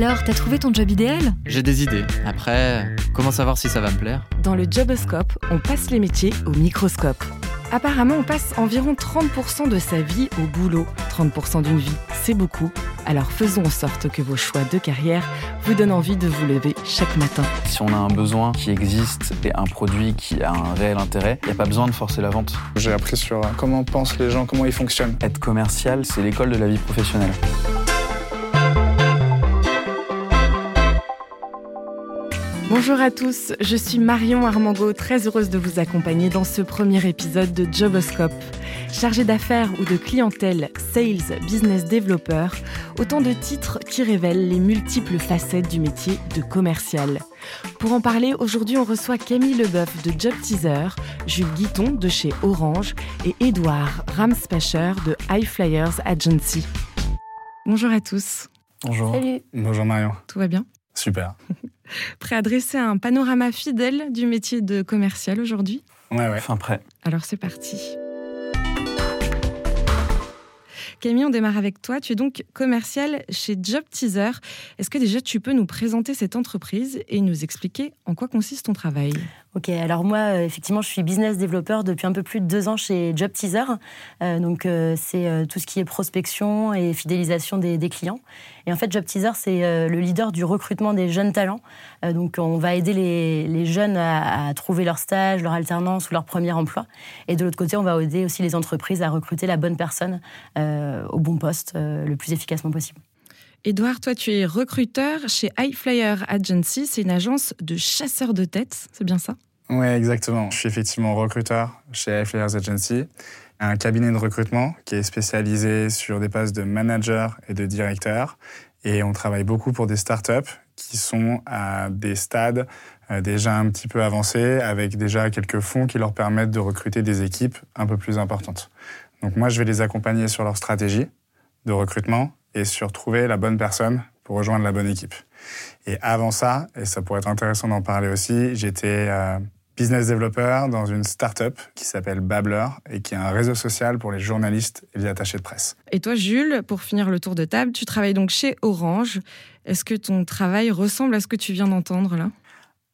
Alors, t'as trouvé ton job idéal? J'ai des idées. Après, comment savoir si ça va me plaire? Dans le Joboscope, on passe les métiers au microscope. Apparemment, on passe environ 30% de sa vie au boulot. 30% d'une vie, c'est beaucoup. Alors faisons en sorte que vos choix de carrière vous donnent envie de vous lever chaque matin. Si on a un besoin qui existe et un produit qui a un réel intérêt, il n'y a pas besoin de forcer la vente. J'ai appris sur comment pensent les gens, comment ils fonctionnent. Être commercial, c'est l'école de la vie professionnelle. Bonjour à tous, je suis Marion Armango, très heureuse de vous accompagner dans ce premier épisode de Joboscope. Chargé d'affaires ou de clientèle, sales, business developer, autant de titres qui révèlent les multiples facettes du métier de commercial. Pour en parler, aujourd'hui on reçoit Camille Leboeuf de Job Teaser, Jules Guiton de chez Orange et Edouard Ramspacher de High Flyers Agency. Bonjour à tous. Bonjour. Salut. Bonjour Marion. Tout va bien? Super. Prêt à dresser un panorama fidèle du métier de commercial aujourd'hui Ouais, ouais. Fin prêt. Alors c'est parti. Camille, on démarre avec toi. Tu es donc commercial chez Job Teaser. Est-ce que déjà tu peux nous présenter cette entreprise et nous expliquer en quoi consiste ton travail? Ok, alors moi, euh, effectivement, je suis business développeur depuis un peu plus de deux ans chez Job Teaser. Euh, donc, euh, c'est tout ce qui est prospection et fidélisation des, clients. Et en fait, Job Teaser, c'est le leader du recrutement des jeunes talents. Donc, on va aider les, jeunes à, trouver leur stage, leur alternance ou leur premier emploi. Et de l'autre côté, on va aider aussi les entreprises à recruter la bonne personne au bon poste le plus efficacement possible. Edouard, toi tu es recruteur chez High Agency. C'est une agence de chasseurs de tête, c'est bien ça? Ouais, exactement. Je suis effectivement recruteur chez Flyers Agency, un cabinet de recrutement qui est spécialisé sur des postes de manager et de directeur. Et on travaille beaucoup pour des startups qui sont à des stades euh, déjà un petit peu avancés, avec déjà quelques fonds qui leur permettent de recruter des équipes un peu plus importantes. Donc moi, je vais les accompagner sur leur stratégie de recrutement et sur trouver la bonne personne pour rejoindre la bonne équipe. Et avant ça, et ça pourrait être intéressant d'en parler aussi, j'étais euh, business developer dans une start-up qui s'appelle Babbler et qui est un réseau social pour les journalistes et les attachés de presse. Et toi, Jules, pour finir le tour de table, tu travailles donc chez Orange. Est-ce que ton travail ressemble à ce que tu viens d'entendre là?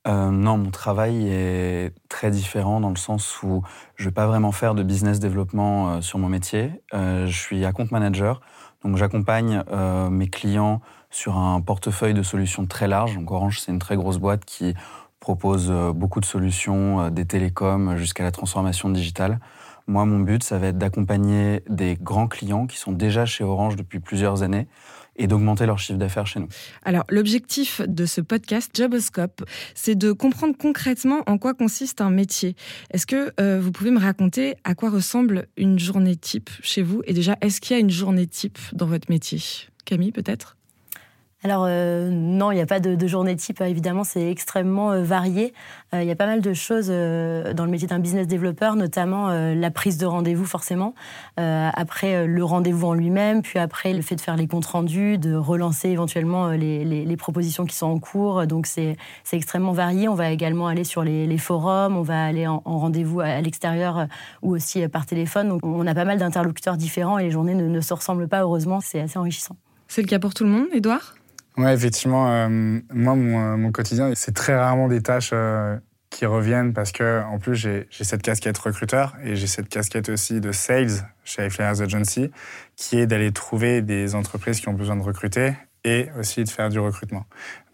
Euh, non, mon travail est très différent dans le sens où je ne vais pas vraiment faire de business développement euh, sur mon métier. Euh, je suis account manager, donc j'accompagne euh, mes clients sur un portefeuille de solutions très large. Orange, c'est une très grosse boîte qui propose euh, beaucoup de solutions, euh, des télécoms jusqu'à la transformation digitale. Moi, mon but, ça va être d'accompagner des grands clients qui sont déjà chez Orange depuis plusieurs années et d'augmenter leur chiffre d'affaires chez nous. Alors, l'objectif de ce podcast Joboscope, c'est de comprendre concrètement en quoi consiste un métier. Est-ce que euh, vous pouvez me raconter à quoi ressemble une journée type chez vous? Et déjà, est-ce qu'il y a une journée type dans votre métier? Camille, peut-être? Alors euh, non, il n'y a pas de, de journée type. euh, Évidemment, c'est extrêmement euh, varié. Euh, Il y a pas mal de choses dans le métier d'un business developer, notamment la prise de rendez-vous forcément. Après le rendez-vous en lui-même, puis après le fait de faire les comptes rendus, de relancer éventuellement les, propositions qui sont en cours. Donc c'est extrêmement varié. On va également aller sur les, forums, on va aller en, en rendez-vous à, l'extérieur ou aussi par téléphone. Donc on a pas mal d'interlocuteurs différents et les journées ne, ne se ressemblent pas. Heureusement, c'est assez enrichissant. C'est le cas pour tout le monde, Edouard Ouais, effectivement, euh, moi, mon, euh, mon quotidien, c'est très rarement des tâches euh, qui reviennent parce que, en plus, j'ai cette casquette recruteur et j'ai cette casquette aussi de sales chez Flyers Agency, qui est d'aller trouver des entreprises qui ont besoin de recruter et aussi de faire du recrutement.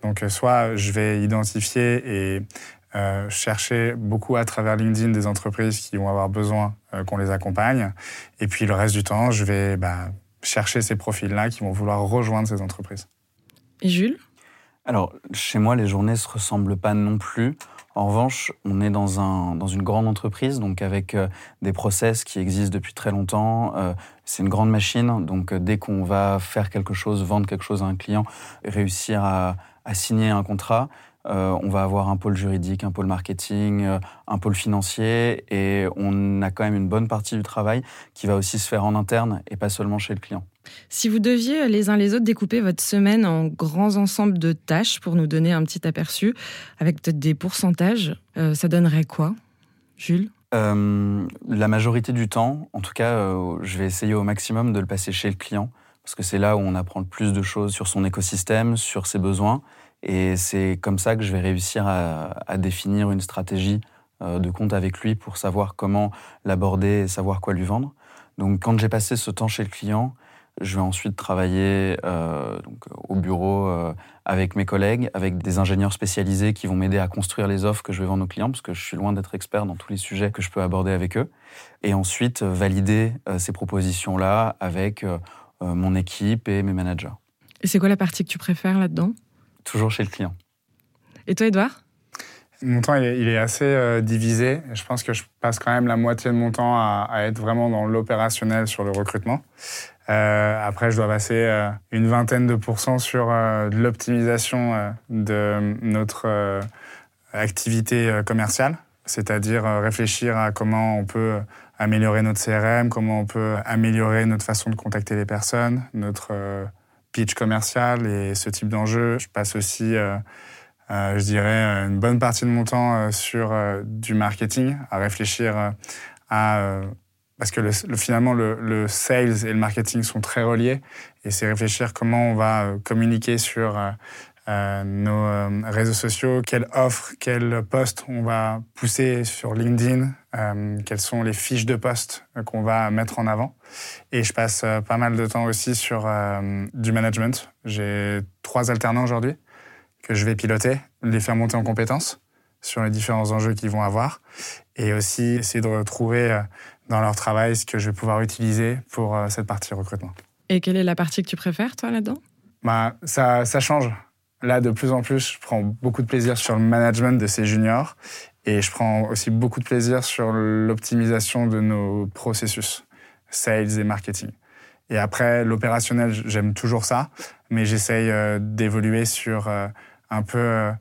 Donc, euh, soit je vais identifier et euh, chercher beaucoup à travers LinkedIn des entreprises qui vont avoir besoin euh, qu'on les accompagne, et puis le reste du temps, je vais bah, chercher ces profils-là qui vont vouloir rejoindre ces entreprises. Et Jules? Alors, chez moi, les journées se ressemblent pas non plus. En revanche, on est dans, un, dans une grande entreprise, donc avec euh, des process qui existent depuis très longtemps. Euh, c'est une grande machine, donc euh, dès qu'on va faire quelque chose, vendre quelque chose à un client, réussir à signer un contrat, euh, on va avoir un pôle juridique, un pôle marketing, euh, un pôle financier, et on a quand même une bonne partie du travail qui va aussi se faire en interne et pas seulement chez le client. Si vous deviez les uns les autres découper votre semaine en grands ensembles de tâches pour nous donner un petit aperçu, avec peut-être des pourcentages, euh, ça donnerait quoi Jules? Euh, la majorité du temps, en tout cas, euh, je vais essayer au maximum de le passer chez le client. parce que c'est là où on apprend le plus de choses sur son écosystème, sur ses besoins. Et c'est comme ça que je vais réussir à, définir une stratégie euh, de compte avec lui pour savoir comment l'aborder et savoir quoi lui vendre. Donc quand j'ai passé ce temps chez le client, je vais ensuite travailler euh, au bureau euh, avec mes collègues, avec des ingénieurs spécialisés qui vont m'aider à construire les offres que je vais vendre aux clients, parce que je suis loin d'être expert dans tous les sujets que je peux aborder avec eux. Et ensuite, valider ces propositions-là avec mon équipe et mes managers. Et c'est quoi la partie que tu préfères là-dedans? Toujours chez le client. Et toi, Edouard mon temps, il est, assez euh, divisé. Je pense que je passe quand même la moitié de mon temps à, être vraiment dans l'opérationnel sur le recrutement. Euh, après, je dois passer euh, une vingtaine de pourcents sur l'optimisation de notre activité commerciale, c'est-à-dire réfléchir à comment on peut améliorer notre CRM, comment on peut améliorer notre façon de contacter les personnes, notre pitch commercial et ce type d'enjeu. Je passe aussi, euh, euh, je dirais, une bonne partie de mon temps euh, sur du marketing, à réfléchir à... parce que le, finalement, le, le, sales et le marketing sont très reliés. Et c'est réfléchir comment on va communiquer sur nos réseaux sociaux, quelle offre, quel poste on va pousser sur LinkedIn, quelles sont les fiches de poste qu'on va mettre en avant. Et je passe euh, pas mal de temps aussi sur euh, du management. J'ai trois alternants aujourd'hui que je vais piloter, les faire monter en compétences sur les différents enjeux qu'ils vont avoir et aussi essayer de retrouver euh, dans leur travail ce que je vais pouvoir utiliser pour cette partie recrutement. Et quelle est la partie que tu préfères, toi, là-dedans? Bah, ça, ça change. Là, de plus en plus, je prends beaucoup de plaisir sur le management de ces juniors et je prends aussi beaucoup de plaisir sur l'optimisation de nos processus sales et marketing. Et après, l'opérationnel, j'aime toujours ça, mais j'essaye euh, d'évoluer sur euh, un peu euh,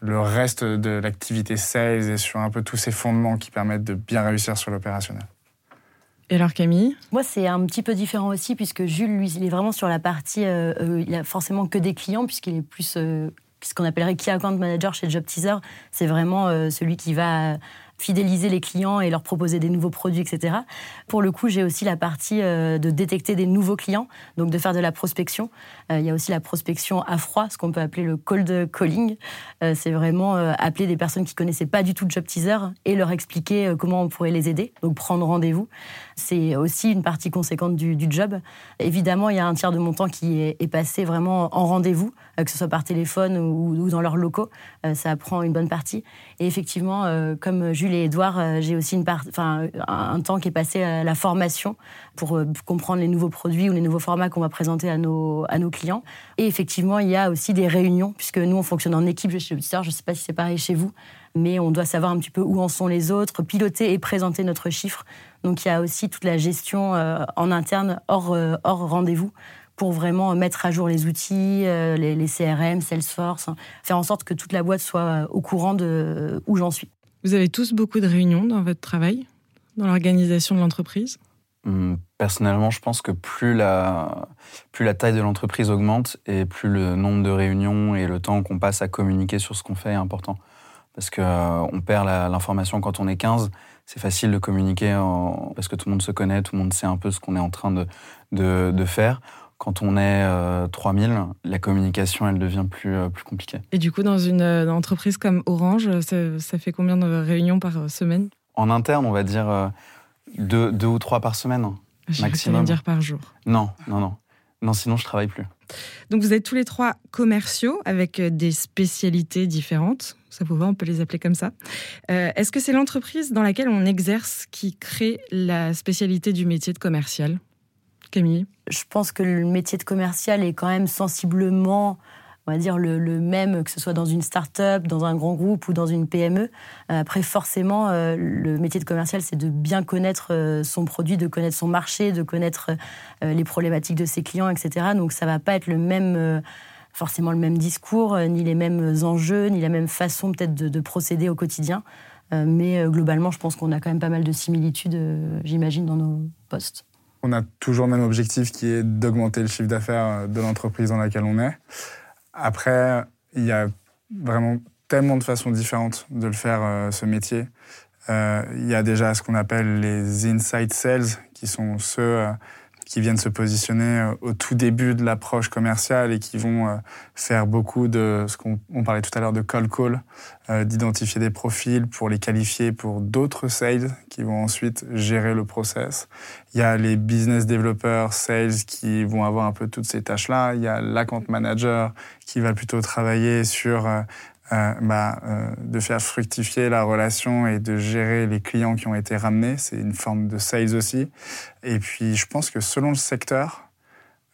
le reste de l'activité sales et sur un peu tous ces fondements qui permettent de bien réussir sur l'opérationnel. Et alors Camille Moi, c'est un petit peu différent aussi, puisque Jules, lui, il est vraiment sur la partie, il a forcément que des clients, puisqu'il est plus ce qu'on appellerait Key Account Manager chez Job Teaser. C'est vraiment celui qui va fidéliser les clients et leur proposer des nouveaux produits, etc. Pour le coup, j'ai aussi la partie euh, de détecter des nouveaux clients, donc de faire de la prospection. Euh, il y a aussi la prospection à froid, ce qu'on peut appeler le cold calling. Euh, c'est vraiment appeler des personnes qui connaissaient pas du tout Job Teaser et leur expliquer comment on pourrait les aider, donc prendre rendez-vous. C'est aussi une partie conséquente du, job. Évidemment, il y a un tiers de mon temps qui est, passé vraiment en rendez-vous, que ce soit par téléphone ou, dans leurs locaux. ça prend une bonne partie. Et effectivement, comme Jules et Edouard, euh, j'ai aussi une part, enfin, un temps qui est passé à la formation pour euh, comprendre les nouveaux produits ou les nouveaux formats qu'on va présenter à nos, à nos clients. Et effectivement, il y a aussi des réunions, puisque nous, on fonctionne en équipe chez Auditeur. Je ne sais pas si c'est pareil chez vous, mais on doit savoir un petit peu où en sont les autres, piloter et présenter notre chiffre. Donc il y a aussi toute la gestion euh, en interne, hors, hors rendez-vous, pour vraiment mettre à jour les outils, les, les, CRM, Salesforce, hein, faire en sorte que toute la boîte soit au courant de où j'en suis. Vous avez tous beaucoup de réunions dans votre travail, dans l'organisation de l'entreprise? Personnellement, je pense que plus la, plus la taille de l'entreprise augmente et plus le nombre de réunions et le temps qu'on passe à communiquer sur ce qu'on fait est important. Parce qu'on euh, perd l'information quand on est 15. C'est facile de communiquer parce que tout le monde se connaît, tout le monde sait un peu ce qu'on est en train de, de, de faire quand on est 3000, euh, la communication, elle devient plus, euh, plus compliquée. Et du coup, dans une euh, entreprise comme Orange, ça, fait combien de réunions par semaine? En interne, on va dire deux, deux ou trois par semaine, maximum. dire par jour Non, non, non. Non, sinon je travaille plus. Donc vous êtes tous les trois commerciaux avec des spécialités différentes. Ça vous va, on peut les appeler comme ça. Est-ce que c'est l'entreprise dans laquelle on exerce qui crée la spécialité du métier de commercial? Camille? Je pense que le métier de commercial est quand même sensiblement on va dire le, même, que ce soit dans une start-up, dans un grand groupe ou dans une PME. Euh, après, forcément, euh, le métier de commercial, c'est de bien connaître euh, son produit, de connaître son marché, de connaître les problématiques de ses clients, etc. Donc, ça va pas être le même, forcément le même discours, ni les mêmes enjeux, ni la même façon peut-être de, procéder au quotidien. mais globalement, je pense qu'on a quand même pas mal de similitudes, j'imagine, dans nos postes on a toujours le même objectif qui est d'augmenter le chiffre d'affaires de l'entreprise dans laquelle on est. Après, il y a vraiment tellement de façons différentes de le faire, euh, ce métier. Euh, il y a déjà ce qu'on appelle les inside sales, qui sont ceux euh, qui viennent se positionner euh, au tout début de l'approche commerciale et qui vont euh, faire beaucoup de ce qu'on parlait tout à l'heure de call call, euh, d'identifier des profils pour les qualifier pour d'autres sales qui vont ensuite gérer le process. Il y a les business developers, sales qui vont avoir un peu toutes ces tâches-là. Il y a l'account manager qui va plutôt travailler sur euh, bah, euh, de faire fructifier la relation et de gérer les clients qui ont été ramenés. C'est une forme de sales aussi. Et puis, je pense que selon le secteur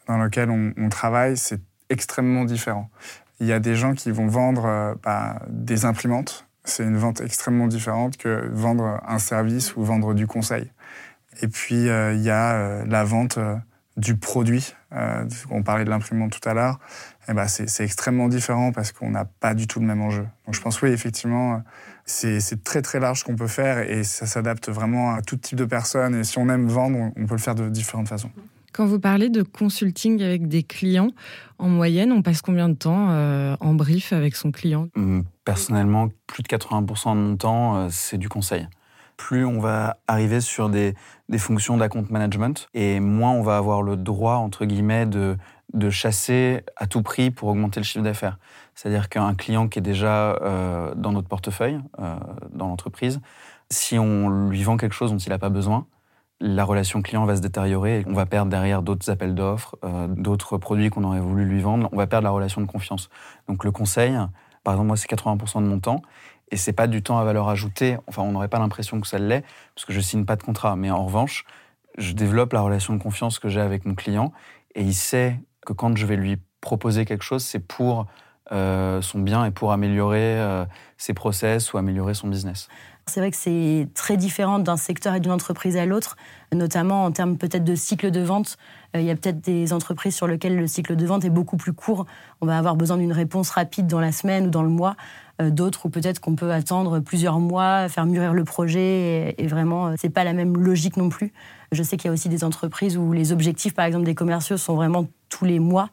dans lequel on, travaille, c'est extrêmement différent. Il y a des gens qui vont vendre euh, bah, des imprimantes. C'est une vente extrêmement différente que vendre un service ou vendre du conseil. Et puis, il y a la vente du produit. on parlait de l'imprimante tout à l'heure eh ben c'est extrêmement différent parce qu'on n'a pas du tout le même enjeu. Donc je pense oui, effectivement, c'est très très large ce qu'on peut faire et ça s'adapte vraiment à tout type de personnes. Et si on aime vendre, on peut le faire de différentes façons. Quand vous parlez de consulting avec des clients, en moyenne, on passe combien de temps euh, en brief avec son client? Hum, Personnellement, plus de 80% de mon temps, euh, c'est du conseil. Plus on va arriver sur des, des fonctions d'account management et moins on va avoir le droit, entre guillemets, de de chasser à tout prix pour augmenter le chiffre d'affaires. C'est-à-dire qu'un client qui est déjà euh, dans notre portefeuille, euh, dans l'entreprise, si on lui vend quelque chose dont il n'a pas besoin, la relation client va se détériorer et on va perdre derrière d'autres appels d'offres, euh, d'autres produits qu'on aurait voulu lui vendre. On va perdre la relation de confiance. Donc le conseil, par exemple, moi, c'est 80% de mon temps et c'est pas du temps à valeur ajoutée. Enfin, on n'aurait pas l'impression que ça l'est parce que je signe pas de contrat. Mais en revanche, je développe la relation de confiance que j'ai avec mon client et il sait que quand je vais lui proposer quelque chose, c'est pour euh, son bien et pour améliorer euh, ses process ou améliorer son business. C'est vrai que c'est très différent d'un secteur et d'une entreprise à l'autre, notamment en termes peut-être de cycle de vente. Euh, il y a peut-être des entreprises sur lesquelles le cycle de vente est beaucoup plus court. On va avoir besoin d'une réponse rapide dans la semaine ou dans le mois. D'autres où peut-être qu'on peut attendre plusieurs mois, faire mûrir le projet et, et vraiment, c'est pas la même logique non plus. Je sais qu'il y a aussi des entreprises où les objectifs, par exemple, des commerciaux sont vraiment tous les mois.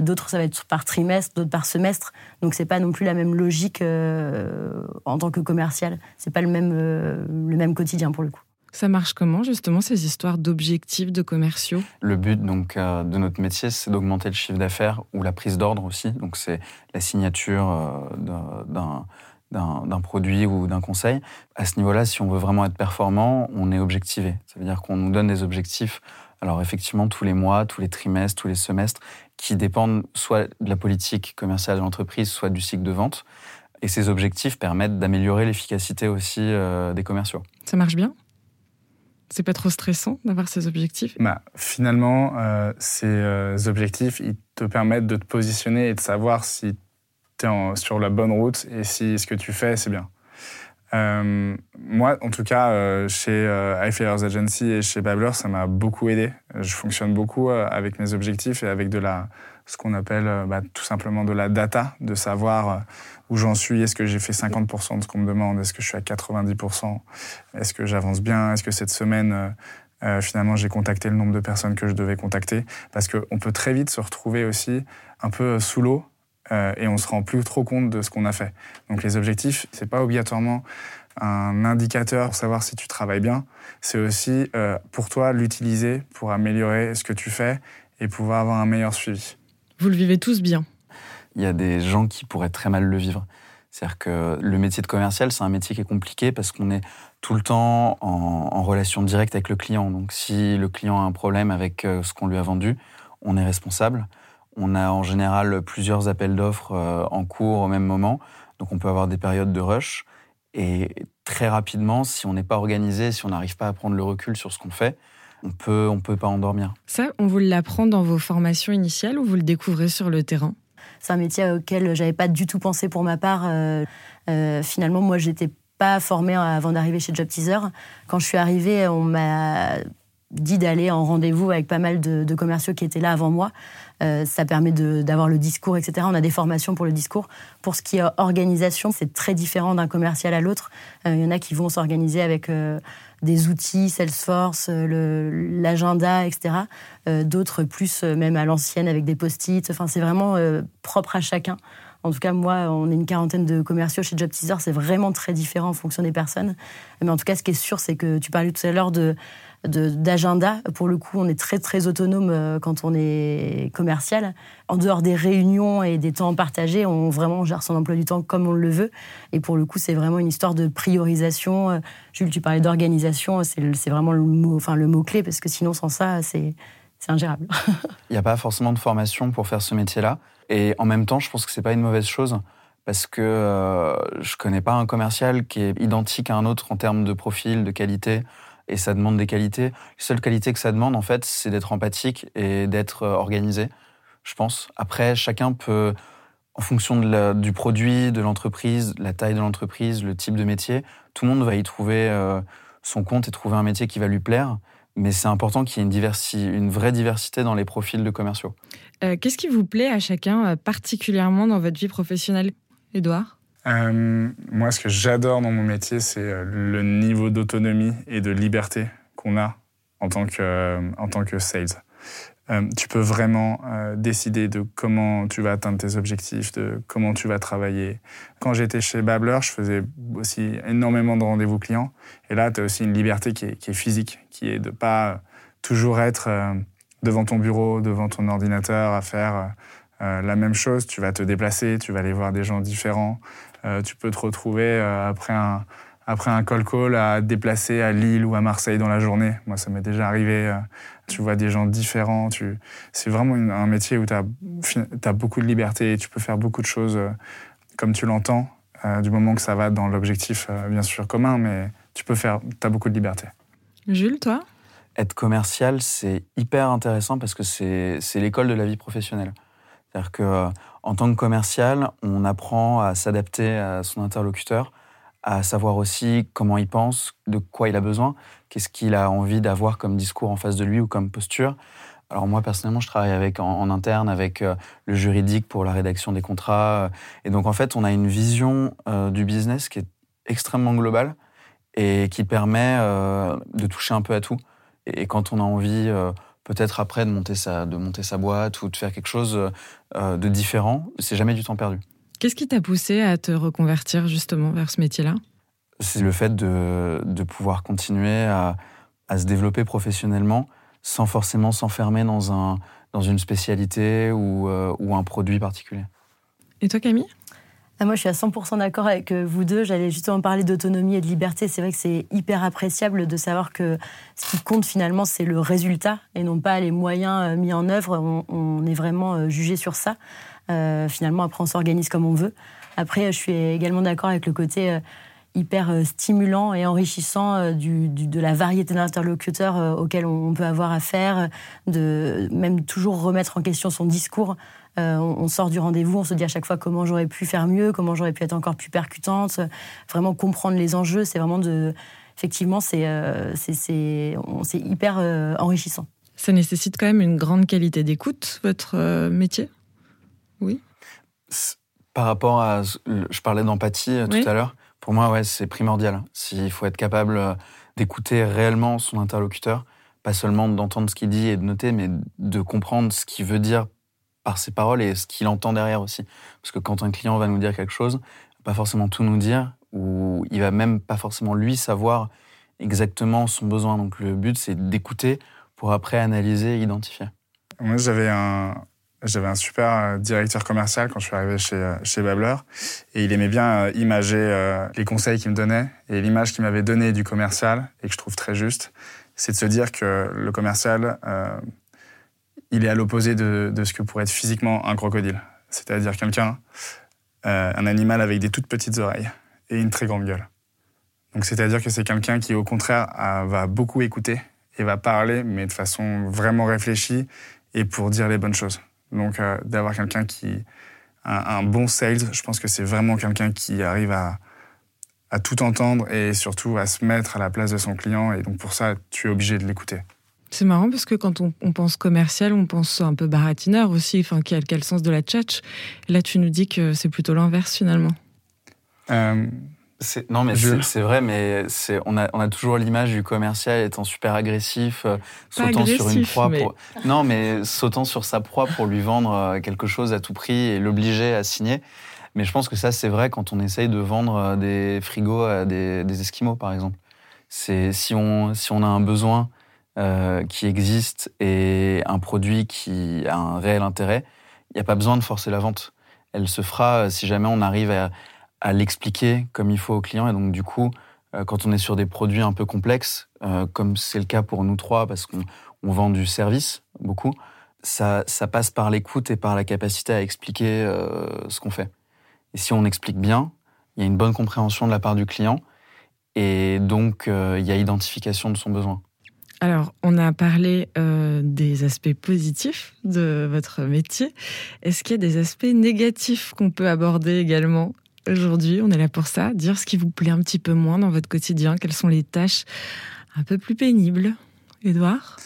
D'autres, ça va être par trimestre, d'autres par semestre. Donc, c'est pas non plus la même logique euh, en tant que commercial. C'est pas le même, euh, le même quotidien pour le coup. Ça marche comment justement ces histoires d'objectifs de commerciaux? Le but donc euh, de notre métier, c'est d'augmenter le chiffre d'affaires ou la prise d'ordre aussi. Donc c'est la signature d'un d'un produit ou d'un conseil. À ce niveau-là, si on veut vraiment être performant, on est objectivé. Ça veut dire qu'on nous donne des objectifs alors effectivement, tous les mois, tous les trimestres, tous les semestres, qui dépendent soit de la politique commerciale de l'entreprise, soit du cycle de vente. Et ces objectifs permettent d'améliorer l'efficacité aussi euh, des commerciaux. Ça marche bien? C'est pas trop stressant d'avoir ces objectifs? Bah, Finalement, euh, ces euh, objectifs, ils te permettent de te positionner et de savoir si tu es sur la bonne route et si ce que tu fais, c'est bien. Euh, moi, en tout cas, euh, chez euh, Agency et chez Babbler, ça m'a beaucoup aidé. Je fonctionne beaucoup euh, avec mes objectifs et avec de la, ce qu'on appelle bah, tout simplement de la data, de savoir où j'en suis. Est-ce que j'ai fait 50% de ce qu'on me demande? Est-ce que je suis à 90% Est-ce que j'avance bien? Est-ce que cette semaine, finalement, j'ai contacté le nombre de personnes que je devais contacter? Parce qu'on peut très vite se retrouver aussi un peu sous l'eau euh, et on se rend plus trop compte de ce qu'on a fait. Donc les objectifs, c'est pas obligatoirement un indicateur pour savoir si tu travailles bien. C'est aussi euh, pour toi l'utiliser pour améliorer ce que tu fais et pouvoir avoir un meilleur suivi. Vous le vivez tous bien. Il y a des gens qui pourraient très mal le vivre. C'est-à-dire que le métier de commercial, c'est un métier qui est compliqué parce qu'on est tout le temps en, en, relation directe avec le client. Donc si le client a un problème avec euh, ce qu'on lui a vendu, on est responsable. On a en général plusieurs appels d'offres euh, en cours au même moment, donc on peut avoir des périodes de rush. Et très rapidement, si on n'est pas organisé, si on n'arrive pas à prendre le recul sur ce qu'on fait, on peut, on peut pas endormir. Ça, on vous l'apprend dans vos formations initiales ou vous le découvrez sur le terrain? C'est un métier auquel j'avais pas du tout pensé pour ma part. Euh, euh, finalement, moi, j'étais pas formée avant d'arriver chez Job Teaser. Quand je suis arrivée, on m'a dit d'aller en rendez-vous avec pas mal de, commerciaux qui étaient là avant moi. Euh, ça permet d'avoir le discours, etc. On a des formations pour le discours. Pour ce qui est organisation, c'est très différent d'un commercial à l'autre. Euh, il y en a qui vont s'organiser avec euh, des outils, Salesforce, l'agenda, etc. D'autres plus même à l'ancienne avec des post-it. Enfin, c'est vraiment propre à chacun En tout cas, moi, on est une quarantaine de commerciaux chez Job Teaser. C'est vraiment très différent en fonction des personnes. Mais en tout cas, ce qui est sûr, c'est que tu parlais tout à l'heure de d'agenda. Pour le coup, on est très très autonome euh, quand on est commercial. En dehors des réunions et des temps partagés, on vraiment gère son emploi du temps comme on le veut. Et pour le coup, c'est vraiment une histoire de priorisation. Euh, Jules, tu parlais d'organisation, c'est vraiment le mot, enfin le mot clé parce que sinon sans ça, c'est c'est ingérable. Il n'y a pas forcément de formation pour faire ce métier-là. Et en même temps, je pense que c'est pas une mauvaise chose parce que euh, je connais pas un commercial qui est identique à un autre en termes de profil, de qualité, et ça demande des qualités. Les seules qualités que ça demande, en fait, c'est d'être empathique et d'être euh, organisé, je pense. Après, chacun peut, en fonction du produit, de l'entreprise, la taille de l'entreprise, le type de métier, tout le monde va y trouver euh, son compte et trouver un métier qui va lui plaire. Mais c'est important qu'il y ait une, une vraie diversité dans les profils de commerciaux. Euh, qu'est-ce qui vous plaît à chacun particulièrement dans votre vie professionnelle, Edouard euh, moi, ce que j'adore dans mon métier, c'est euh, le niveau d'autonomie et de liberté qu'on a en tant que, euh, en tant que sales. tu peux vraiment décider de comment tu vas atteindre tes objectifs, de comment tu vas travailler. Quand j'étais chez Babbler, je faisais aussi énormément de rendez-vous clients. Et là, tu as aussi une liberté qui est, physique, qui est de pas toujours être devant ton bureau, devant ton ordinateur à faire la même chose. Tu vas te déplacer, tu vas aller voir des gens différents. Euh, tu peux te retrouver euh, après un, après un call call à te déplacer à Lille ou à Marseille dans la journée. Moi, ça m'est déjà arrivé. Euh, tu vois des gens différents. Tu... C'est vraiment un métier où tu as, as, beaucoup de liberté et tu peux faire beaucoup de choses comme tu l'entends, du moment que ça va dans l'objectif, bien sûr, commun, mais tu peux faire, tu as beaucoup de liberté. Jules, toi? Être commercial, c'est hyper intéressant parce que c'est l'école de la vie professionnelle. C'est-à-dire que en tant que commercial, on apprend à s'adapter à son interlocuteur, à savoir aussi comment il pense, de quoi il a besoin, qu'est-ce qu'il a envie d'avoir comme discours en face de lui ou comme posture. Alors moi personnellement, je travaille avec en, interne avec euh, le juridique pour la rédaction des contrats, et donc en fait, on a une vision euh, du business qui est extrêmement globale et qui permet euh, de toucher un peu à tout. Et, quand on a envie peut-être après de monter sa, de monter sa boîte ou de faire quelque chose euh, de différent, c'est jamais du temps perdu. Qu'est-ce qui t'a poussé à te reconvertir justement vers ce métier-là? C'est le fait de, de pouvoir continuer à, à, se développer professionnellement sans forcément s'enfermer dans, un, dans une spécialité ou, euh, ou un produit particulier. Et toi Camille? Ah, moi, je suis à 100% d'accord avec euh, vous deux. J'allais justement parler d'autonomie et de liberté. C'est vrai que c'est hyper appréciable de savoir que ce qui compte finalement, c'est le résultat et non pas les moyens euh, mis en œuvre. On, est vraiment euh, jugé sur ça. finalement, après, on s'organise comme on veut. Après, je suis également d'accord avec le côté hyper stimulant et enrichissant du, de la variété d'interlocuteurs auxquels on peut avoir affaire, de même toujours remettre en question son discours euh, on, sort du rendez-vous, on se dit à chaque fois comment j'aurais pu faire mieux, comment j'aurais pu être encore plus percutante, vraiment comprendre les enjeux. C'est vraiment de. Effectivement, c'est euh, hyper euh, enrichissant. Ça nécessite quand même une grande qualité d'écoute, votre métier? Oui Par rapport à. Je parlais d'empathie tout à l'heure. Pour moi, ouais, c'est primordial. Il faut être capable d'écouter réellement son interlocuteur, pas seulement d'entendre ce qu'il dit et de noter, mais de comprendre ce qu'il veut dire par ses paroles et ce qu'il entend derrière aussi. Parce que quand un client va nous dire quelque chose, pas forcément tout nous dire, ou il va même pas forcément lui savoir exactement son besoin. Donc le but, c'est d'écouter pour après analyser et identifier. Moi, j'avais un, j'avais un super euh, directeur commercial quand je suis arrivé chez, euh, chez Babler. Et il aimait bien euh, imager les conseils qu'il me donnait. Et l'image qu'il m'avait donnée du commercial, et que je trouve très juste, c'est de se dire que le commercial, il est à l'opposé de, ce que pourrait être physiquement un crocodile. C'est-à-dire quelqu'un, un animal avec des toutes petites oreilles et une très grande gueule. Donc c'est-à-dire que c'est quelqu'un qui, au contraire, va beaucoup écouter et va parler, mais de façon vraiment réfléchie et pour dire les bonnes choses. Donc euh, d'avoir quelqu'un qui... Un, bon sales, je pense que c'est vraiment quelqu'un qui arrive à, à tout entendre et surtout à se mettre à la place de son client. Et donc pour ça, tu es obligé de l'écouter. C'est marrant parce que quand on, pense commercial, on pense un peu baratineur aussi, enfin, qui a, le sens de la tchatch. Là, tu nous dis que c'est plutôt l'inverse finalement. Euh, non, mais c'est vrai, mais on a, on a toujours l'image du commercial étant super agressif, euh, sautant sur une proie. Pour... Non, mais sautant sur sa proie pour lui vendre euh, quelque chose à tout prix et l'obliger à signer. Mais je pense que ça, c'est vrai quand on essaye de vendre des frigos à des, des Esquimaux, par exemple. C'est si on, si on a un besoin euh, qui existe et un produit qui a un réel intérêt, il n'y a pas besoin de forcer la vente. Elle se fera si jamais on arrive à, à l'expliquer comme il faut au client. Et donc, du coup, euh, quand on est sur des produits un peu complexes, euh, comme c'est le cas pour nous trois, parce qu'on on vend du service beaucoup, ça, passe par l'écoute et par la capacité à expliquer ce qu'on fait. Et si on explique bien, il y a une bonne compréhension de la part du client et donc il y a identification de son besoin. Alors, on a parlé euh, des aspects positifs de votre métier. Est-ce qu'il y a des aspects négatifs qu'on peut aborder également? Aujourd'hui On est là pour ça, dire ce qui vous plaît un petit peu moins dans votre quotidien, quelles sont les tâches un peu plus pénibles. Édouard?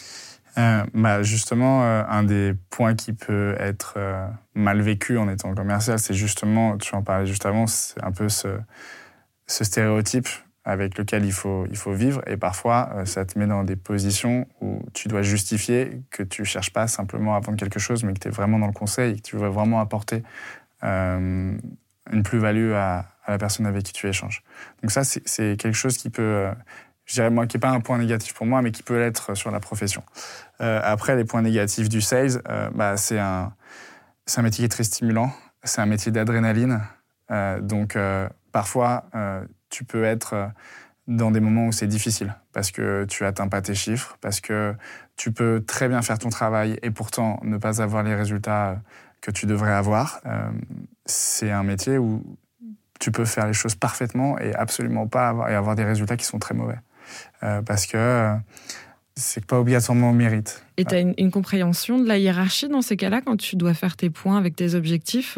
Euh, bah justement, euh, un des points qui peut être mal vécu en étant commercial, c'est justement, tu en parlais juste avant, c'est un peu ce, stéréotype avec lequel il faut, il faut vivre. Et parfois, euh, ça te met dans des positions où tu dois justifier que tu cherches pas simplement à vendre quelque chose, mais que tu es vraiment dans le conseil que tu veux vraiment apporter euh, une plus-value à, la personne avec qui tu échanges. Donc ça, c'est quelque chose qui peut, euh, je dirais moi, qui n'est pas un point négatif pour moi, mais qui peut l'être sur la profession. après, les points négatifs du sales, bah, c'est un, un métier qui est très stimulant, c'est un métier d'adrénaline. donc parfois, tu peux être euh, dans des moments où c'est difficile parce que tu atteins pas tes chiffres, parce que tu peux très bien faire ton travail et pourtant ne pas avoir les résultats euh, que tu devrais avoir. Euh, c'est un métier où tu peux faire les choses parfaitement et absolument pas avoir, et avoir des résultats qui sont très mauvais. parce que c'est pas obligatoirement au mérite. Et tu as une, compréhension de la hiérarchie dans ces cas-là quand tu dois faire tes points avec tes objectifs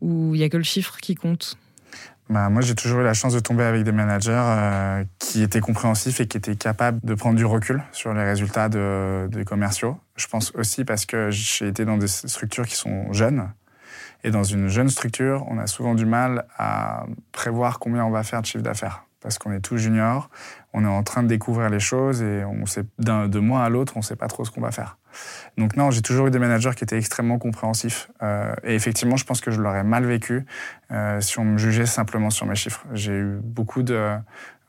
où il y a que le chiffre qui compte? Bah, moi, j'ai toujours eu la chance de tomber avec des managers euh, qui étaient compréhensifs et qui étaient capables de prendre du recul sur les résultats de, des commerciaux. Je pense aussi parce que j'ai été dans des structures qui sont jeunes. Et dans une jeune structure, on a souvent du mal à prévoir combien on va faire de chiffre d'affaires. Parce qu'on est tout junior, on est en train de découvrir les choses et de mois à l'autre, on ne sait pas trop ce qu'on va faire. Donc non, j'ai toujours eu des managers qui étaient extrêmement compréhensifs. Euh, et effectivement, je pense que je l'aurais mal vécu euh, si on me jugeait simplement sur mes chiffres. J'ai eu beaucoup de,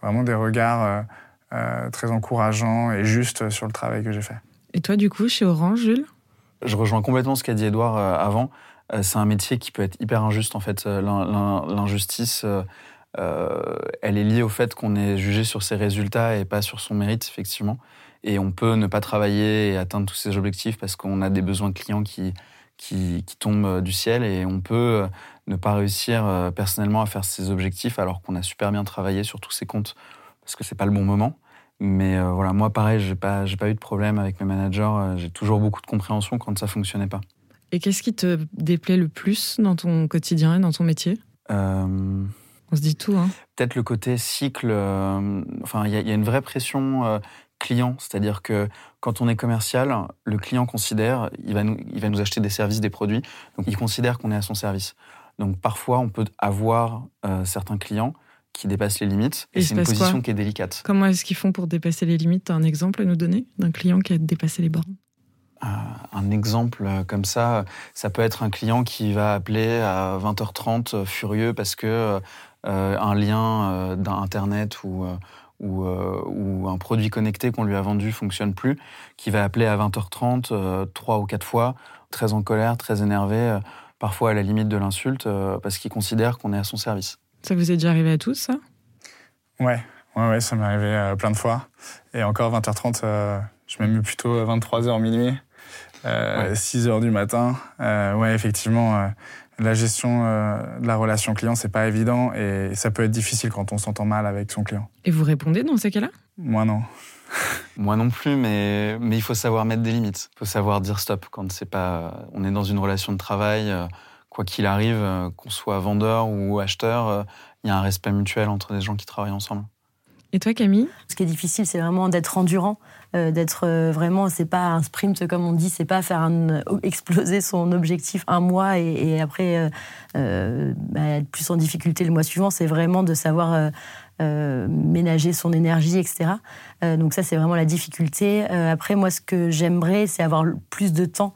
vraiment des regards euh, très encourageants et justes sur le travail que j'ai fait. Et toi, du coup, chez Orange, Jules? Je rejoins complètement ce qu'a dit Edouard avant. C'est un métier qui peut être hyper injuste, en fait. L'injustice, elle est liée au fait qu'on est jugé sur ses résultats et pas sur son mérite, effectivement. Et on peut ne pas travailler et atteindre tous ces objectifs parce qu'on a des besoins clients qui, qui, tombent euh, du ciel et on peut euh, ne pas réussir euh, personnellement à faire ces objectifs alors qu'on a super bien travaillé sur tous ces comptes parce que c'est pas le bon moment. Mais voilà, moi pareil, j'ai pas, j'ai pas eu de problème avec mes managers. J'ai toujours beaucoup de compréhension quand ça fonctionnait pas. Et qu'est-ce qui te déplaît le plus dans ton quotidien et dans ton métier? On se dit tout, hein. Peut-être le côté cycle. enfin, il y, y, a une vraie pression client, c'est-à-dire que quand on est commercial, le client considère, il va nous, il va nous acheter des services, des produits, donc il considère qu'on est à son service. Donc parfois, on peut avoir euh, certains clients qui dépassent les limites, et, c'est une position qui est délicate. Comment est-ce qu'ils font pour dépasser les limites as un exemple à nous donner d'un client qui a dépassé les bornes euh, un exemple comme ça, ça peut être un client qui va appeler à 20h30 furieux parce que euh, un lien d'internet ou euh, ou, un produit connecté qu'on lui a vendu fonctionne plus, qui va appeler à 20h30 euh, trois ou quatre fois, très en colère, très énervé, euh, parfois à la limite de l'insulte, parce qu'il considère qu'on est à son service. Ça vous est déjà arrivé à tous, ça? Ouais, ouais, ouais, ça m'est arrivé plein de fois. Et encore 20h30, je m'ai mis plutôt 23h minuit, 6h du matin. ouais, effectivement la gestion euh, de la relation client, c'est pas évident et ça peut être difficile quand on s'entend mal avec son client. Et vous répondez dans ces cas-là? Moi non. Moi non plus, mais, mais il faut savoir mettre des limites. Il faut savoir dire stop quand c'est pas. On est dans une relation de travail, euh, quoi qu'il arrive, euh, qu'on soit vendeur ou acheteur, il y a un respect mutuel entre des gens qui travaillent ensemble. Et toi, Camille? Ce qui est difficile, c'est vraiment d'être endurant, euh, d'être euh, vraiment, c'est pas un sprint comme on dit, c'est pas faire un, exploser son objectif un mois et, après euh, bah, être plus en difficulté le mois suivant. C'est vraiment de savoir ménager son énergie, etc. donc ça, c'est vraiment la difficulté. après, moi, ce que j'aimerais, c'est avoir plus de temps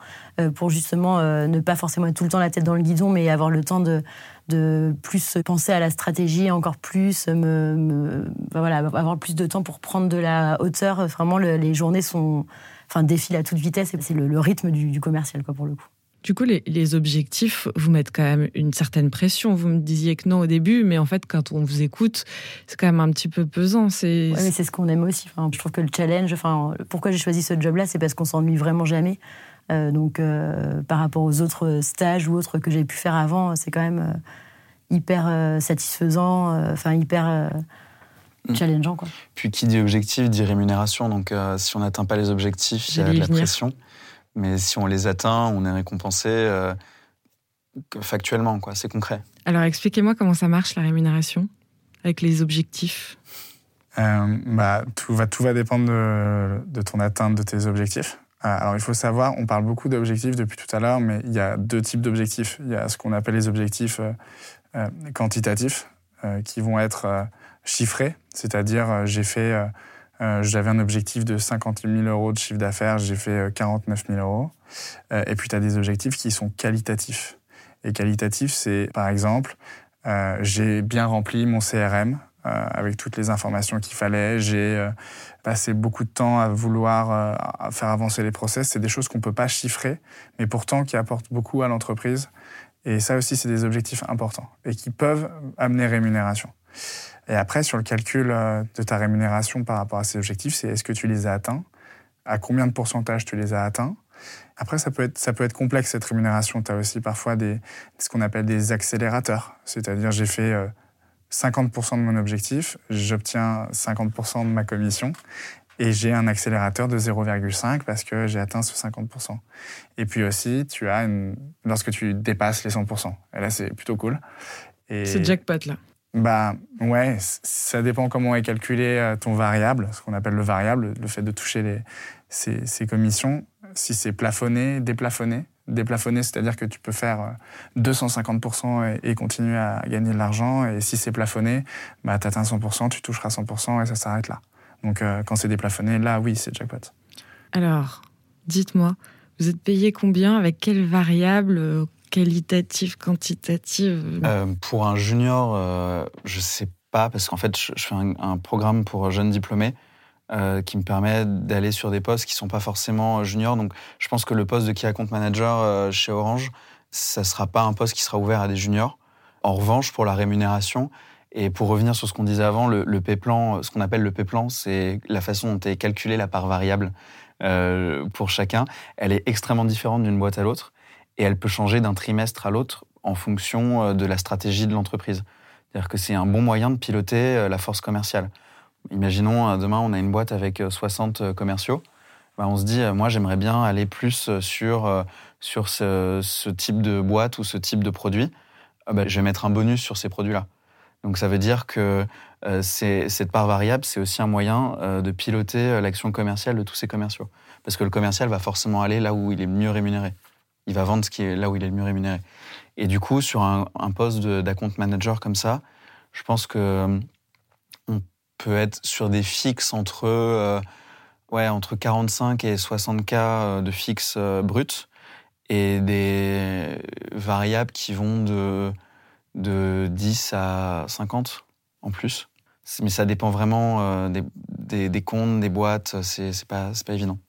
pour justement ne pas forcément être tout le temps la tête dans le guidon, mais avoir le temps de de plus penser à la stratégie encore plus, me, bah voilà, avoir plus de temps pour prendre de la hauteur. Vraiment, les journées sont, enfin, défilent à toute vitesse et c'est le, rythme du, du commercial, quoi, pour le coup. Du coup, les, objectifs vous mettent quand même une certaine pression. Vous me disiez que non au début, mais en fait, quand on vous écoute, c'est quand même un petit peu pesant. C'est mais c'est ce qu'on aime aussi. Enfin, je trouve que le challenge, enfin, pourquoi j'ai choisi ce job-là, c'est parce qu'on s'ennuie vraiment jamais. Euh, donc, euh, par rapport aux autres stages ou autres que j'ai pu faire avant, c'est quand même euh, hyper satisfaisant, enfin hyper mm. challengeant. Quoi. Puis qui dit objectif dit rémunération. Donc, si on n'atteint pas les objectifs, il y a de la pression. Mais si on les atteint, on est récompensé euh, factuellement, quoi. C'est concret. Alors expliquez-moi comment ça marche la rémunération avec les objectifs. Euh, bah, tout, va, tout va dépendre de, ton atteinte de tes objectifs. Euh, alors il faut savoir, on parle beaucoup d'objectifs depuis tout à l'heure, mais il y a deux types d'objectifs. Il y a ce qu'on appelle les objectifs quantitatifs, qui vont être chiffrés, c'est-à-dire j'ai fait euh, j'avais un objectif de 50 000 euros de chiffre d'affaires, j'ai fait 49 euh, 000 euros. Euh, et puis, tu as des objectifs qui sont qualitatifs. Et qualitatifs, c'est par exemple, j'ai bien rempli mon CRM avec toutes les informations qu'il fallait. J'ai passé beaucoup de temps à vouloir faire avancer les process. C'est des choses qu'on ne peut pas chiffrer, mais pourtant qui apportent beaucoup à l'entreprise. Et ça aussi, c'est des objectifs importants et qui peuvent amener rémunération. Et après, sur le calcul euh, de ta rémunération par rapport à ces objectifs, c'est est-ce que tu les as atteints? À combien de pourcentage tu les as atteints? Après, ça peut être, ça peut être complexe, cette rémunération. Tu as aussi parfois des, ce qu'on appelle des accélérateurs. C'est-à-dire, j'ai fait 50% euh, de mon objectif, j'obtiens 50% de ma commission et j'ai un accélérateur de 0,5 parce que j'ai atteint ce 50%. Et puis aussi, tu as une... lorsque tu dépasses les 100%. Et là, c'est plutôt cool. C'est jackpot, là. Bah ouais, ça dépend comment est calculé euh, ton variable, ce qu'on appelle le variable, le fait de toucher les, ces, commissions. Si c'est plafonné, déplafonné. Déplafonné, c'est-à-dire que tu peux faire 250% euh, et, continuer à gagner de l'argent. Et si c'est plafonné, bah, tu atteins 100%, tu toucheras 100% et ça s'arrête là. Donc euh, quand c'est déplafonné, là oui, c'est jackpot. Alors, dites-moi, vous êtes payé combien? Avec quelle variable qualitative, quantitative euh, Pour un junior, euh, je sais pas, parce qu'en fait, je, fais un, programme pour jeunes diplômés euh, qui me permet d'aller sur des postes qui sont pas forcément juniors. Donc, je pense que le poste de key account manager chez Orange, ça sera pas un poste qui sera ouvert à des juniors. En revanche, pour la rémunération, et pour revenir sur ce qu'on disait avant, le, le P-plan, ce qu'on appelle le P-plan, c'est la façon dont est calculée la part variable pour chacun. Elle est extrêmement différente d'une boîte à l'autre et elle peut changer d'un trimestre à l'autre en fonction euh, de la stratégie de l'entreprise. C'est-à-dire que c'est un bon moyen de piloter euh, la force commerciale. Imaginons, euh, demain, on a une boîte avec 60 commerciaux. Bah, on se dit, moi, j'aimerais bien aller plus sur, sur ce, type de boîte ou ce type de produit. Bah, je vais mettre un bonus sur ces produits-là. Donc ça veut dire que cette part variable, c'est aussi un moyen de piloter l'action commerciale de tous ces commerciaux. Parce que le commercial va forcément aller là où il est mieux rémunéré il va vendre ce qui est là où il est le mieux rémunéré. Et du coup, sur un, poste d'account manager comme ça, je pense que euh, on peut être sur des fixes entre, euh, ouais, entre 45 et 60 k euh, de fixes bruts et des variables qui vont de, de 10 à 50 en plus. Mais ça dépend vraiment des, des, comptes, des boîtes, c'est pas, pas évident.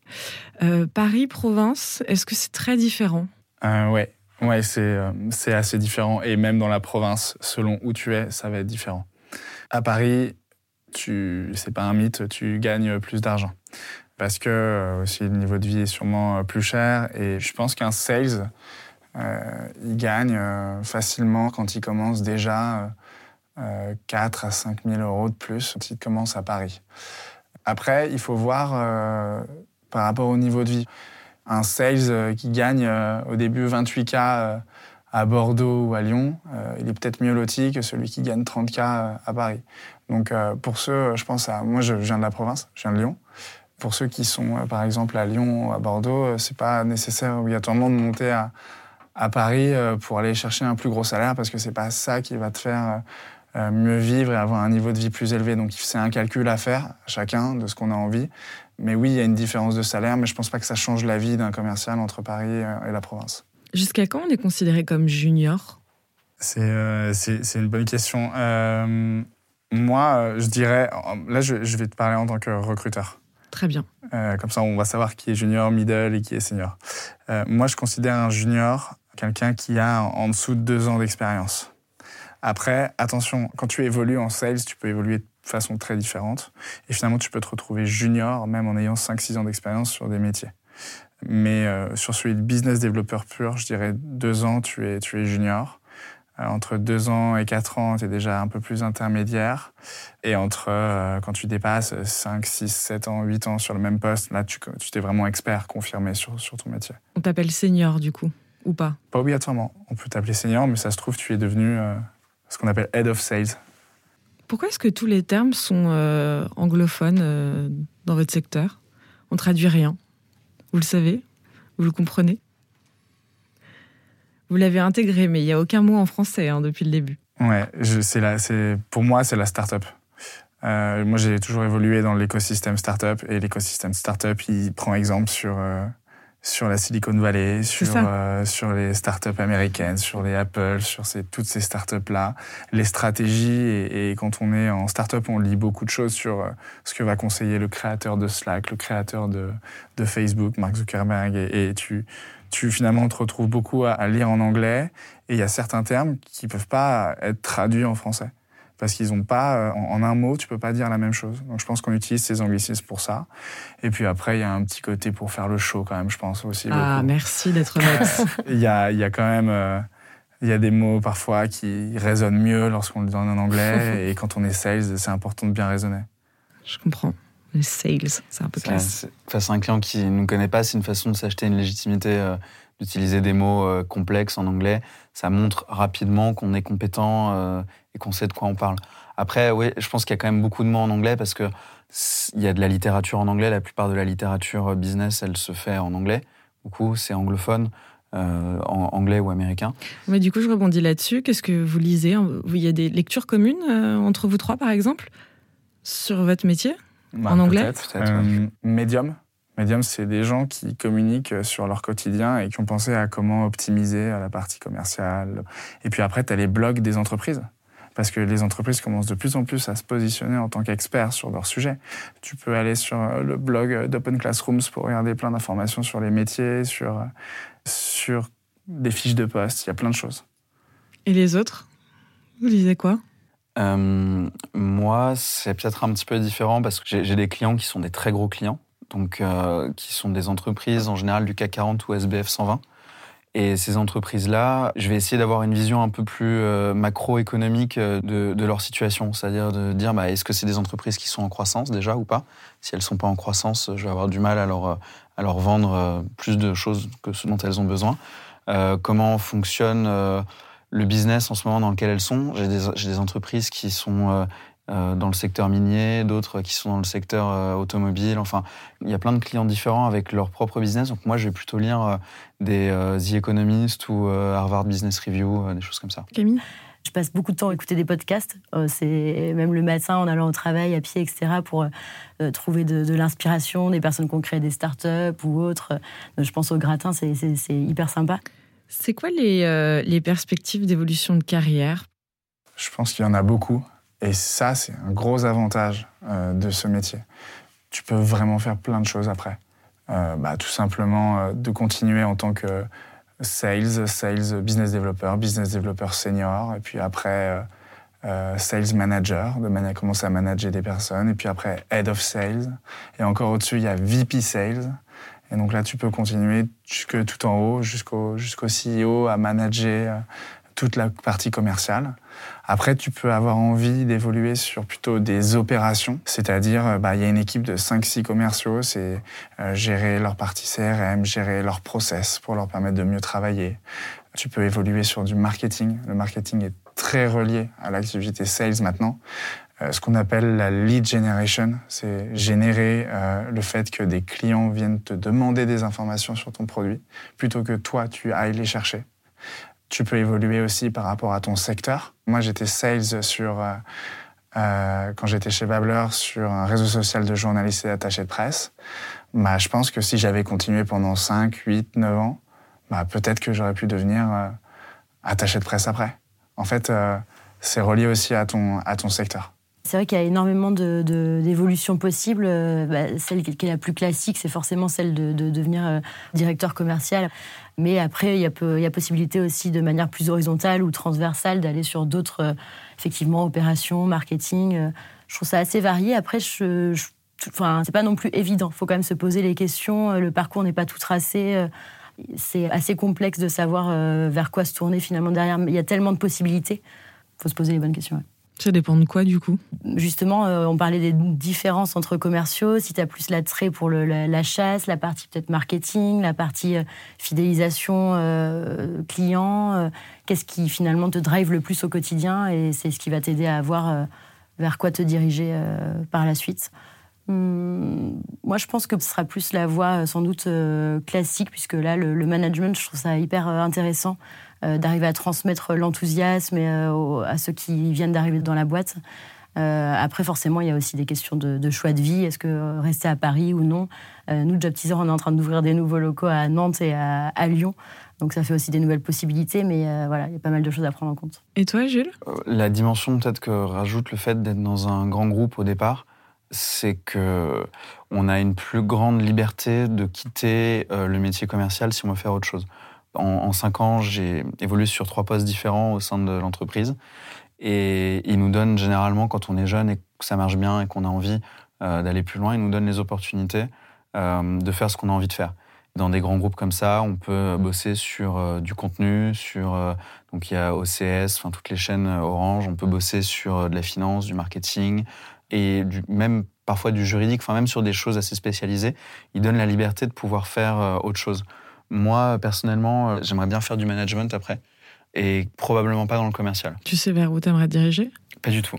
Euh, Paris, province, est-ce que c'est très différent? Euh, Ouais, ouais euh, c'est assez différent. Et même dans la province, selon où tu es, ça va être différent. À Paris, c'est pas un mythe, tu gagnes plus d'argent. Parce que euh, aussi le niveau de vie est sûrement plus cher. Et je pense qu'un sales, il gagne facilement quand il commence déjà 4 à 5 000 euros de plus quand il commence à Paris. Après, il faut voir par rapport au niveau de vie. Un sales euh, qui gagne euh, au début 28K euh, à Bordeaux ou à Lyon, il est peut-être mieux loti que celui qui gagne 30K à Paris. Donc pour ceux, je pense à... Moi, je viens de la province, je viens de Lyon. Pour ceux qui sont, par exemple, à Lyon ou à Bordeaux, c'est pas nécessaire obligatoirement de monter à, à Paris pour aller chercher un plus gros salaire parce que c'est pas ça qui va te faire mieux vivre et avoir un niveau de vie plus élevé. Donc c'est un calcul à faire, chacun, de ce qu'on a envie. Mais oui, il y a une différence de salaire, mais je ne pense pas que ça change la vie d'un commercial entre Paris et la province. Jusqu'à quand on est considéré comme junior? C'est euh, une bonne question. Euh, moi, je dirais, là, je, vais te parler en tant que recruteur. Très bien. comme ça, on va savoir qui est junior, middle et qui est senior. moi, je considère un junior quelqu'un qui a en dessous de deux ans d'expérience. Après, attention, quand tu évolues en sales, tu peux évoluer de façon très différente. Et finalement, tu peux te retrouver junior, même en ayant 5-6 ans d'expérience sur des métiers. Mais euh, sur celui de business développeur pur, je dirais deux ans, tu es, tu es junior. Euh, entre deux ans et quatre ans, tu es déjà un peu plus intermédiaire. Et entre, euh, quand tu dépasses 5, 6, 7 ans, 8 ans sur le même poste, là, tu, tu t'es vraiment expert, confirmé sur, sur ton métier. On t'appelle senior, du coup, ou pas? Pas obligatoirement. On peut t'appeler senior, mais ça se trouve, tu es devenu ce qu'on appelle head of sales. Pourquoi est-ce que tous les termes sont anglophones dans votre secteur? On traduit rien. Vous le savez? Vous le comprenez? Vous l'avez intégré, mais il n'y a aucun mot en français hein, depuis le début. Ouais, c'est pour moi, c'est la start-up. Euh, moi, j'ai toujours évolué dans l'écosystème start-up et l'écosystème start-up, il prend exemple sur euh, sur la Silicon Valley, sur, euh, sur les startups américaines, sur les Apple, sur ces, toutes ces startups-là, les stratégies. Et, quand on est en startup, on lit beaucoup de choses sur euh, ce que va conseiller le créateur de Slack, le créateur de, de Facebook, Mark Zuckerberg. Et, tu, tu finalement te retrouves beaucoup à, à lire en anglais. Et il y a certains termes qui ne peuvent pas être traduits en français parce qu'ils n'ont pas, euh, en, un mot, tu peux pas dire la même chose. Donc je pense qu'on utilise ces anglicismes pour ça. Et puis après, il y a un petit côté pour faire le show quand même, je pense aussi. Ah, merci d'être honnête. Il y a, y a quand même, euh, il y a des mots parfois qui résonnent mieux lorsqu'on le dit en anglais. et quand on est sales, c'est important de bien raisonner. Je comprends. Les sales, c'est un peu classe. Face à un client qui ne nous connaît pas, c'est une façon de s'acheter une légitimité. Euh, d'utiliser des mots complexes en anglais, ça montre rapidement qu'on est compétent et qu'on sait de quoi on parle. Après, oui, je pense qu'il y a quand même beaucoup de mots en anglais parce que il y a de la littérature en anglais. La plupart de la littérature euh, business, elle se fait en anglais. Beaucoup, c'est anglophone. Euh, en anglais ou américain. Mais du coup, je rebondis là-dessus. Qu'est-ce que vous lisez Il y a des lectures communes euh, entre vous trois, par exemple, sur votre métier? Bah, en anglais? peut Medium. Medium, c'est des gens qui communiquent sur leur quotidien et qui ont pensé à comment optimiser la partie commerciale. Et puis après, tu as les blogs des entreprises parce que les entreprises commencent de plus en plus à se positionner en tant qu'experts sur leur sujet. Tu peux aller sur euh, le blog d'Open Classrooms pour regarder plein d'informations sur les métiers, sur, euh, sur des fiches de poste, il y a plein de choses. Et les autres? Vous lisez quoi? Euh, Moi, c'est peut-être un petit peu différent parce que j'ai des clients qui sont des très gros clients, donc qui sont des entreprises en général du CAC 40 ou SBF 120. Et ces entreprises-là, je vais essayer d'avoir une vision un peu plus euh, macroéconomique euh, de, leur situation. C'est-à-dire de dire, bah, est-ce que c'est des entreprises qui sont en croissance déjà ou pas? Si elles ne sont pas en croissance, je vais avoir du mal à leur, euh, à leur vendre plus de choses que ce dont elles ont besoin. Euh, comment fonctionne le business en ce moment dans lequel elles sont? J'ai des, entreprises qui sont euh, dans le secteur minier, d'autres qui sont dans le secteur euh, automobile. Enfin, il y a plein de clients différents avec leur propre business. Donc moi, je vais plutôt lire euh, des The Economist ou Harvard Business Review, des choses comme ça. Camille? Je passe beaucoup de temps à écouter des podcasts. c'est même le matin en allant au travail, à pied, etc., pour trouver de, l'inspiration, des personnes qui ont créé des startups ou autres. je pense au gratin, c'est hyper sympa. C'est quoi les, les perspectives d'évolution de carrière? Je pense qu'il y en a beaucoup. Et ça, c'est un gros avantage euh, de ce métier. Tu peux vraiment faire plein de choses après. Euh, bah, tout simplement euh, de continuer en tant que sales, sales business developer, business developer senior, et puis après sales manager, de commencer à manager des personnes, et puis après head of sales, et encore au-dessus, il y a VP sales. Et donc là, tu peux continuer jusque tout en haut, jusqu'au jusqu'au CEO, à manager toute la partie commerciale. Après, tu peux avoir envie d'évoluer sur plutôt des opérations, c'est-à-dire, euh, bah, il y a une équipe de 5-6 commerciaux, c'est euh, gérer leur partie CRM, gérer leur process pour leur permettre de mieux travailler. Tu peux évoluer sur du marketing. Le marketing est très relié à l'activité sales maintenant. Euh, ce qu'on appelle la lead generation, c'est générer le fait que des clients viennent te demander des informations sur ton produit plutôt que toi, tu ailles les chercher. Tu peux évoluer aussi par rapport à ton secteur. Moi, j'étais sales sur, euh, euh, quand j'étais chez Babler sur un réseau social de journalistes et d'attachés de presse. Bah, je pense que si j'avais continué pendant 5, 8, 9 ans, bah, peut-être que j'aurais pu devenir euh, attaché de presse après. En fait, c'est relié aussi à ton, à ton secteur. C'est vrai qu'il y a énormément d'évolutions possibles. Bah, celle qui est la plus classique, c'est forcément celle de, devenir directeur commercial. Mais après, il y, a il y, a possibilité aussi de manière plus horizontale ou transversale d'aller sur d'autres, effectivement, opérations, marketing. Je trouve ça assez varié. Après, je, je enfin, c'est pas non plus évident. Il faut quand même se poser les questions. Le parcours n'est pas tout tracé. C'est assez complexe de savoir euh, vers quoi se tourner finalement derrière. Il y a tellement de possibilités. Il faut se poser les bonnes questions. Ça dépend de quoi du coup? Justement, euh, on parlait des différences entre commerciaux. Si tu as plus l'attrait pour la, chasse, la partie peut-être marketing, la partie euh, fidélisation client, qu'est-ce qui finalement te drive le plus au quotidien et c'est ce qui va t'aider à voir vers quoi te diriger par la suite? Hum, moi, je pense que ce sera plus la voie euh, sans doute euh, classique, puisque là, le, management, je trouve ça hyper euh, intéressant d'arriver à transmettre l'enthousiasme à ceux qui viennent d'arriver dans la boîte. après, forcément, il y a aussi des questions de, choix de vie. Est-ce que rester à Paris ou non? Nous, Job Teaser, on est en train d'ouvrir des nouveaux locaux à Nantes et à, Lyon. Donc ça fait aussi des nouvelles possibilités, mais voilà, il y a pas mal de choses à prendre en compte. Et toi, Jules? La dimension peut-être que rajoute le fait d'être dans un grand groupe au départ, c'est que on a une plus grande liberté de quitter euh, le métier commercial si on veut faire autre chose. En, cinq ans, j'ai évolué sur trois postes différents au sein de l'entreprise. Et ils nous donnent généralement, quand on est jeune et que ça marche bien et qu'on a envie euh, d'aller plus loin, ils nous donnent les opportunités euh, de faire ce qu'on a envie de faire. Dans des grands groupes comme ça, on peut bosser sur du contenu, sur donc il y a OCS, enfin toutes les chaînes Orange. On peut bosser sur de la finance, du marketing, et même parfois du juridique, enfin même sur des choses assez spécialisées, il donne la liberté de pouvoir faire euh, autre chose. Moi, personnellement, euh, j'aimerais bien faire du management après, et probablement pas dans le commercial. Tu sais vers où tu aimerais diriger? Pas du tout.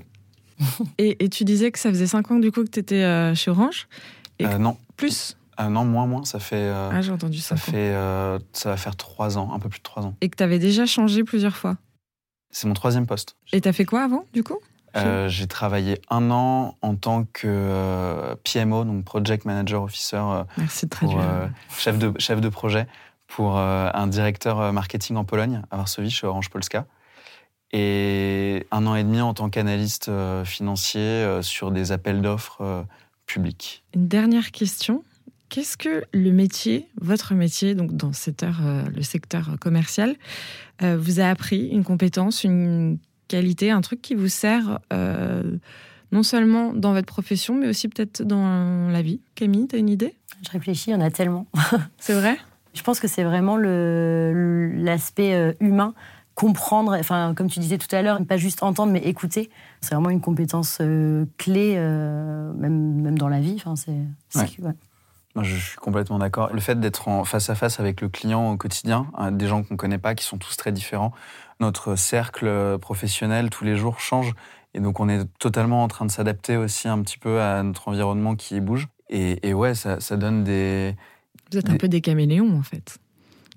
et, tu disais que ça faisait 5 ans du coup que tu étais euh, chez Orange? Non. Plus? Non, moins, moins. Ça fait. ah, j'ai entendu ça. Fait, ça va faire 3 ans, un peu plus de 3 ans. Et que tu avais déjà changé plusieurs fois? C'est mon troisième poste. Et tu as fait quoi avant, du coup? Euh, j'ai travaillé un an en tant que euh, PMO, donc Project Manager Officer, euh, Merci de chef, de, chef de projet pour un directeur marketing en Pologne, à Varsovie, chez Orange Polska. Et un an et demi en tant qu'analyste financier sur des appels d'offres publics. Une dernière question. Qu'est-ce que le métier, votre métier, donc dans le secteur commercial, vous a appris Une compétence, une qualité, un truc qui vous sert euh, non seulement dans votre profession, mais aussi peut-être dans la vie. Camille, tu as une idée? Je réfléchis, il y en a tellement. c'est vrai? Je pense que c'est vraiment l'aspect euh, humain comprendre, enfin, comme tu disais tout à l'heure, pas juste entendre, mais écouter. C'est vraiment une compétence euh, clé, même, même dans la vie. Enfin, c'est, je suis complètement d'accord. Le fait d'être en face à face avec le client au quotidien, hein, des gens qu'on ne connaît pas, qui sont tous très différents, notre cercle professionnel tous les jours change. Et donc, on est totalement en train de s'adapter aussi un petit peu à notre environnement qui bouge. Et, ouais, ça, donne des. Vous êtes un peu des caméléons, en fait.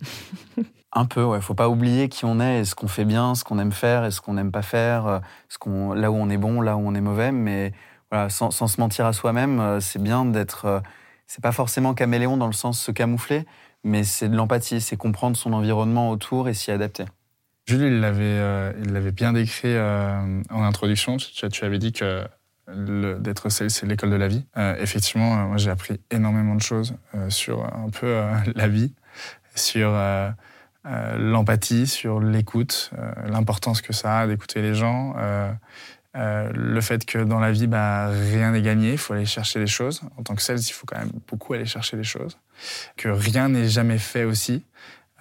un peu, ouais. Faut pas oublier qui on est et ce qu'on fait bien, ce qu'on aime faire et ce qu'on n'aime pas faire, ce qu'on, là où on est bon, là où on est mauvais. Mais voilà, sans, sans se mentir à soi-même, euh, c'est bien d'être. Euh, c'est pas forcément caméléon dans le sens se camoufler, mais c'est de l'empathie, c'est comprendre son environnement autour et s'y adapter. Jules, il l'avait, euh, il l'avait bien décrit euh, en introduction. Tu, avais dit que d'être sales, c'est l'école de la vie. Euh, effectivement, moi, j'ai appris énormément de choses sur un peu la vie, sur l'empathie, sur l'écoute, l'importance que ça a d'écouter les gens. le fait que dans la vie, bah, rien n'est gagné, il faut aller chercher les choses. En tant que sales, il faut quand même beaucoup aller chercher les choses. Que rien n'est jamais fait aussi.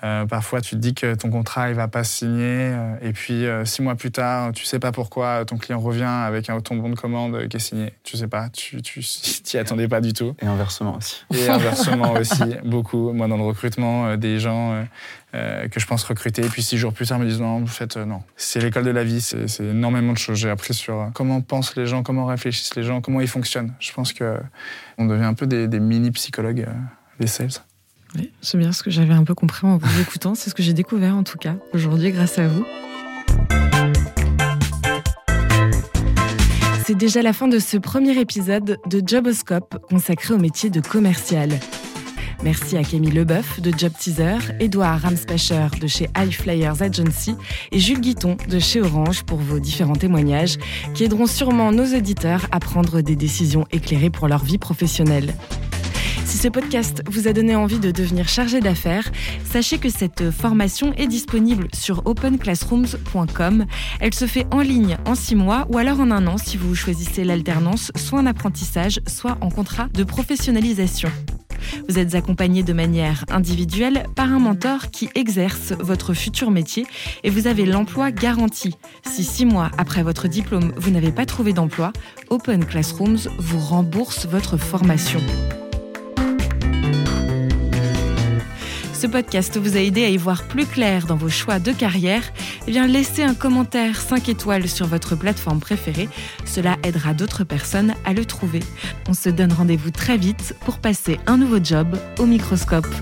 Euh, parfois, tu te dis que ton contrat il va pas se signer, euh, et puis euh, six mois plus tard, tu sais pas pourquoi ton client revient avec un, ton bon de commande qui est signé. Tu sais pas, tu t'y attendais pas du tout. Et inversement aussi. Et inversement aussi, beaucoup. Moi, dans le recrutement, des gens que je pense recruter, et puis six jours plus tard me disent non, en fait non. C'est l'école de la vie, c'est énormément de choses. J'ai appris sur comment pensent les gens, comment réfléchissent les gens, comment ils fonctionnent. Je pense que on devient un peu des, des mini psychologues, des sales. Oui, c'est bien ce que j'avais un peu compris en vous écoutant. C'est ce que j'ai découvert en tout cas aujourd'hui grâce à vous. C'est déjà la fin de ce premier épisode de Joboscope consacré au métier de commercial. Merci à Camille Leboeuf de Job Teaser, Edouard Ramspacher de chez High Flyers Agency et Jules Guiton de chez Orange pour vos différents témoignages qui aideront sûrement nos auditeurs à prendre des décisions éclairées pour leur vie professionnelle. Si ce podcast vous a donné envie de devenir chargé d'affaires, sachez que cette formation est disponible sur openclassrooms.com. Elle se fait en ligne en six mois ou alors en un an si vous choisissez l'alternance, soit en apprentissage, soit en contrat de professionnalisation. Vous êtes accompagné de manière individuelle par un mentor qui exerce votre futur métier et vous avez l'emploi garanti. Si six mois après votre diplôme, vous n'avez pas trouvé d'emploi, Open Classrooms vous rembourse votre formation. Ce podcast vous a aidé à y voir plus clair dans vos choix de carrière Eh bien, laissez un commentaire 5 étoiles sur votre plateforme préférée. Cela aidera d'autres personnes à le trouver. On se donne rendez-vous très vite pour passer un nouveau job au microscope.